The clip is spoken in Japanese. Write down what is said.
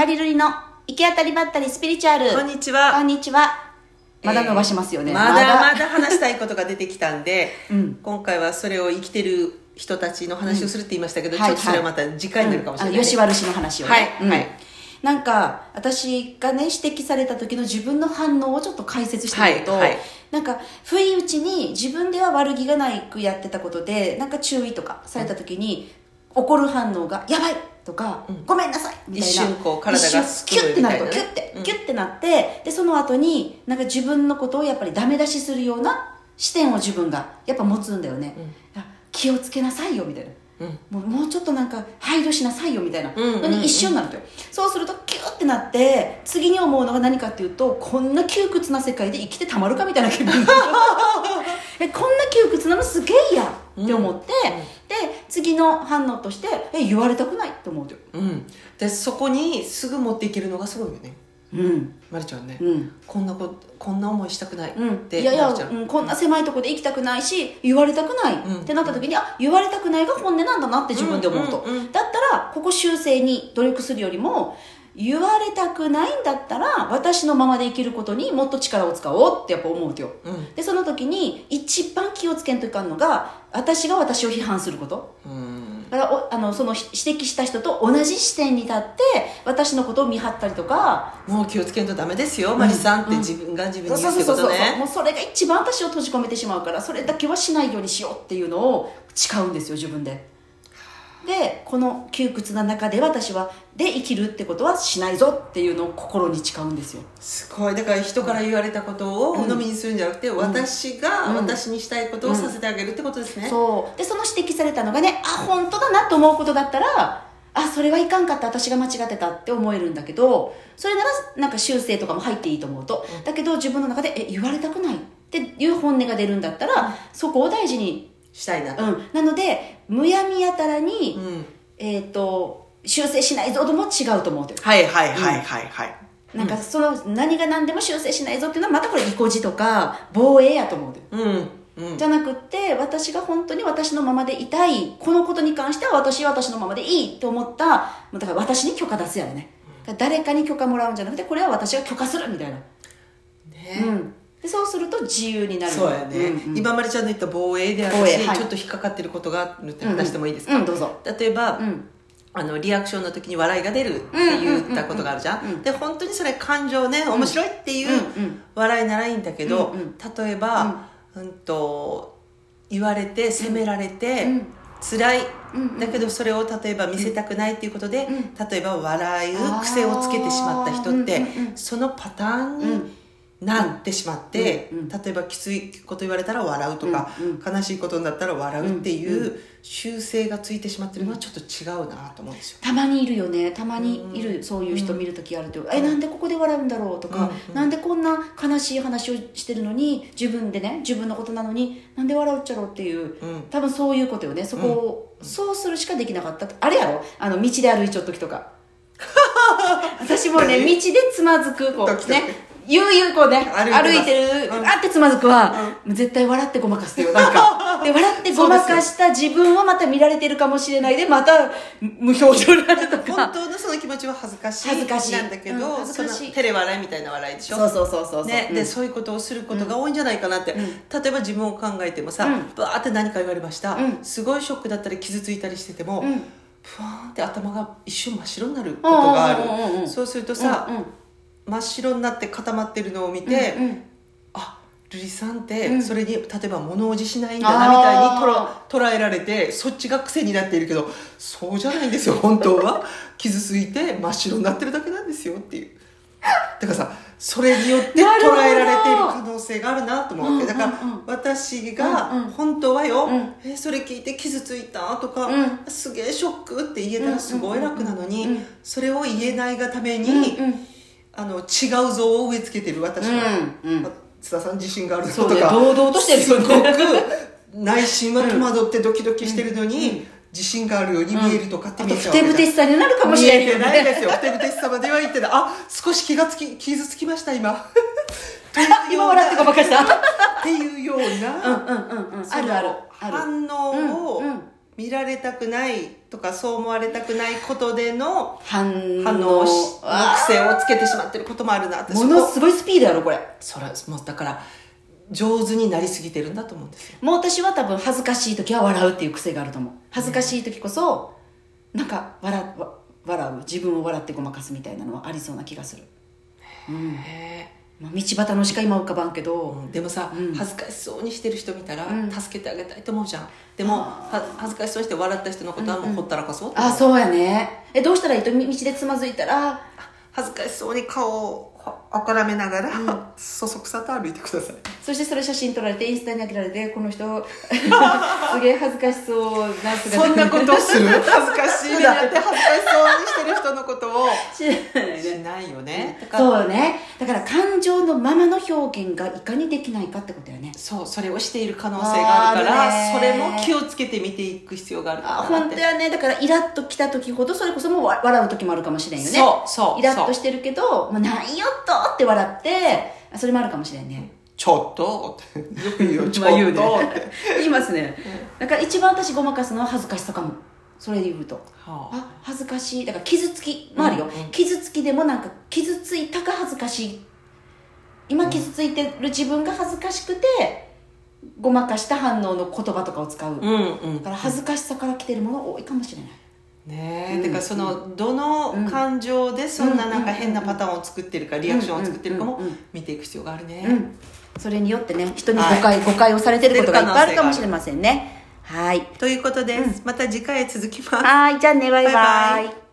マリルリの行き当たりばったりスピリチュアル。こんにちは。こんにちは。まだ伸ばしますよね。えーまだまだ話したいことが出てきたんで、うん今回はそれを生きてる人たちの話をするって言いましたけど、うんちょっとそれはまた次回になるかもしれない。うん吉原氏の話をね。はいうんはいなんか、私がね、指摘された時の自分の反応をちょっと解説してみると、はいはいなんか、不意打ちに自分では悪気がないくやってたことで、なんか注意とかされた時に、怒る反応が、やばいとか、ごめんなさいみたいな。一瞬こう体がキュッてなると、キュッて、うん。キュッてなって、で、その後に、なんか自分のことをやっぱりダメ出しするような視点を自分がやっぱ持つんだよね。気をつけなさいよ、みたいな。うん。もうもうちょっとなんか配慮しなさいよみたいな。うんうんうん。のに一瞬なるとよ、そうするとキューってなって次に思うのが何かっていうとこんな窮屈な世界で生きてたまるかみたいな気分 えこんな窮屈なのすげえやって思って、で次の反応としてえ言われたくないって思う。とようん。で、そこにすぐ持っていけるのがすごいよね。うん。まるちゃんね。うん。こんなこ、こんな思いしたくない。うん、っていやいや、うん、こんな狭いところで生きたくないし言われたくない、うん。ってなった時にあ言われたくないが本音なんだなって自分で思うと、うんうんうん。だったらここ修正に努力するよりも言われたくないんだったら私のままで生きることにもっと力を使おうってやっぱ思うよ。うん。でその時に一番気をつけんといかんのが私が私を批判すること。うん。だからおあのその指摘した人と同じ視点に立って私のことを見張ったりとか。もう気をつけんとダメですよ、マリさんって自分が自分に言うってことそうそうそうそう。もね。うそれが一番私を閉じ込めてしまうからそれだけはしないようにしようっていうのを誓うんですよ自分ででこの窮屈な中で私はで生きるってことはしないぞっていうのを心に誓うんですよ。すごい。だから人から言われたことを鵜呑みにするんじゃなくて、私がうん。私にしたいことをさせてあげるってことですね、そう。でその指摘されたのがねあ本当だなと思うことだったらあそれはいかんかった。私が間違ってたって思えるんだけどそれならなんか修正とかも入っていいと思うと、だけど自分の中でえ言われたくないっていう本音が出るんだったら、そこを大事にしたいなと、うん、なのでむやみやたらに、うん。えっ、と修正しないぞとも違うと思うてるはいはいはいはいはい、なんかその何が何でも修正しないぞっていうのはまたこれ意固地とか防衛やと思うてるう。ん。うん。じゃなくって私が本当に私のままでいたいこのことに関しては私は私のままでいいと思っただから私に許可出すやろね、だから誰かに許可もらうんじゃなくてこれは私が許可するみたいな、ね。うん、でそうすると自由になる。そうやね、んん。今まりちゃんの言った防衛であはい。ちょっと引っかかってることがあるって話してもいいですか、うんどうぞ。例えば、うん。あのリアクションの時に笑いが出るって言ったことがあるじゃん,、うんうんうん。うんで本当にそれ感情ね面白いっていううんうん。笑いならいいんだけど、うんうん。例えば、うん。と言われて責められて、うん。辛い、うんうん。だけどそれを例えば見せたくないっていうことで、うん。例えば笑う癖をつけてしまった人って、うんうんうんそのパターンにうんなってしまって、うんうん。例えばきついこと言われたら笑うとか、うん悲しいことになったら笑うってういう習性がついてしまってるのはちょっと違うなと思うんですよ。たまにいるよね。たまにいる、そういう人見るときあると、えなんでここで笑うんだろうとか、うん。なんでこんな悲しい話をしてるのに自分でね自分のことなのになんで笑うっちゃろうっていう、うん。多分そういうことよね。そこを、そうするしかできなかった。あれやろ？あの道で歩いちょっときとか。私もね道何でつまずくこ時悠々こうね歩いてる、うん。あってつまずくは、絶対笑ってごまかすよなんか。で笑ってごまかした自分をまた見られてるかもしれないでまた無表情になるとか。本当のその気持ちは恥ずかしい恥ずかしい。なんだけど、うんその照れ笑いみたいな笑いでしょ？そうそうそうそうそう、ねうん。でそういうことをすることが多いんじゃないかなって、ん。例えば自分を考えてもさ、うん。バーって何か言われました、うん。すごいショックだったり傷ついたりしてても、うん。ふわーんって頭が一瞬真っ白になることがある、そうするとさ、真っ白になって固まってるのを見て、うんうん。あルリさんってうん。それに例えば物おじしないんだなみたいにとら捉えられてそっちが癖になっているけどそうじゃないんですよ 本当は。傷ついて真っ白になってるだけなんですよっていう。だからさそれによって捉えられている可能性があるなと思うわけ。だからうんうんうん。私がうんうん。本当はよ、うん。えそれ聞いて傷ついたとか、うん。すげえショックって言えたらすごい楽なのに、うんうんうん。それを言えないがために、うんうんあの違う像を植え付けてる私は、うんうん。まあ津田さん自信があるそうねとか堂々としてるすごく内心は戸惑ってドキドキしてるのに、自信があるように見えるとかってあ見えちゃう。わけじゃんてしさになるかもしれない。見えてないですよ。ふてぶてしさまでは言ってないあ少し気がつき 傷つきました今。今笑ってごまかした。っていうような、うんうんうんうん。あるある。ある反応をうんうん見られたくないとかそう思われたくないことでの反応。反応癖をつけてしまってることもあるなって。ーものすごいスピードやろこれ。それもうだから上手になりすぎてるんだと思うんですよ。もう私は多分恥ずかしい時は笑うっていう癖があると思う。恥ずかしい時こそなんか笑わ笑う自分を笑ってごまかすみたいなのはありそうな気がする、うん。へまあ、道端のしか今浮かばんけど、えでもさ、うん。恥ずかしそうにしてる人見たら、うん。助けてあげたいと思うじゃん。でもは恥ずかしそうにして笑った人のことはもうほったらかそうって思う。あそうやね。えどうしたらいいと？道でつまずいたら？恥ずかしそうに顔をあからめながら、そそくさと歩いてください。そしてそれ写真撮られてインスタに上げられてこの人 すげえ恥ずかしそうな姿。そんなことする？恥ずかしい。目にあって恥ずかしそうにしてる人のことを。しないよね。そうね。だから感情のままの表現がいかにできないかってことよね。そうそれをしている可能性があるからそれねも気をつけて見ていく必要があるかあなって本当やね。だからイラッときた時ほどそれこそもうわ笑う時もあるかもしれんよね。そうそうイラッとしてるけど「まあ、なんよっと!」って笑ってあそれもあるかもしれんねちょっとって。よく言う。よちょっとっねて、言いますね、だから一番私ごまかすのは恥ずかしさかも。それで言うと。はあ。あ恥ずかしい。だから傷つきもあるよ、うんうん傷つきでもなんか傷ついたか恥ずかしい。今傷ついてる自分が恥ずかしくてごまかした反応の言葉とかを使う、だうんうん。から恥ずかしさから来てるもの多いかもしれないね。え、うん。だからそのどの感情でそんななんか変なパターンを作ってるかリアクションを作ってるかも見ていく必要があるね、うん。それによってね人に誤は解、誤解をされてることがいっぱいあるかもしれませんね。はい。ということです、また次回へ続きます。はい。じゃあねバイバイ。バイバイ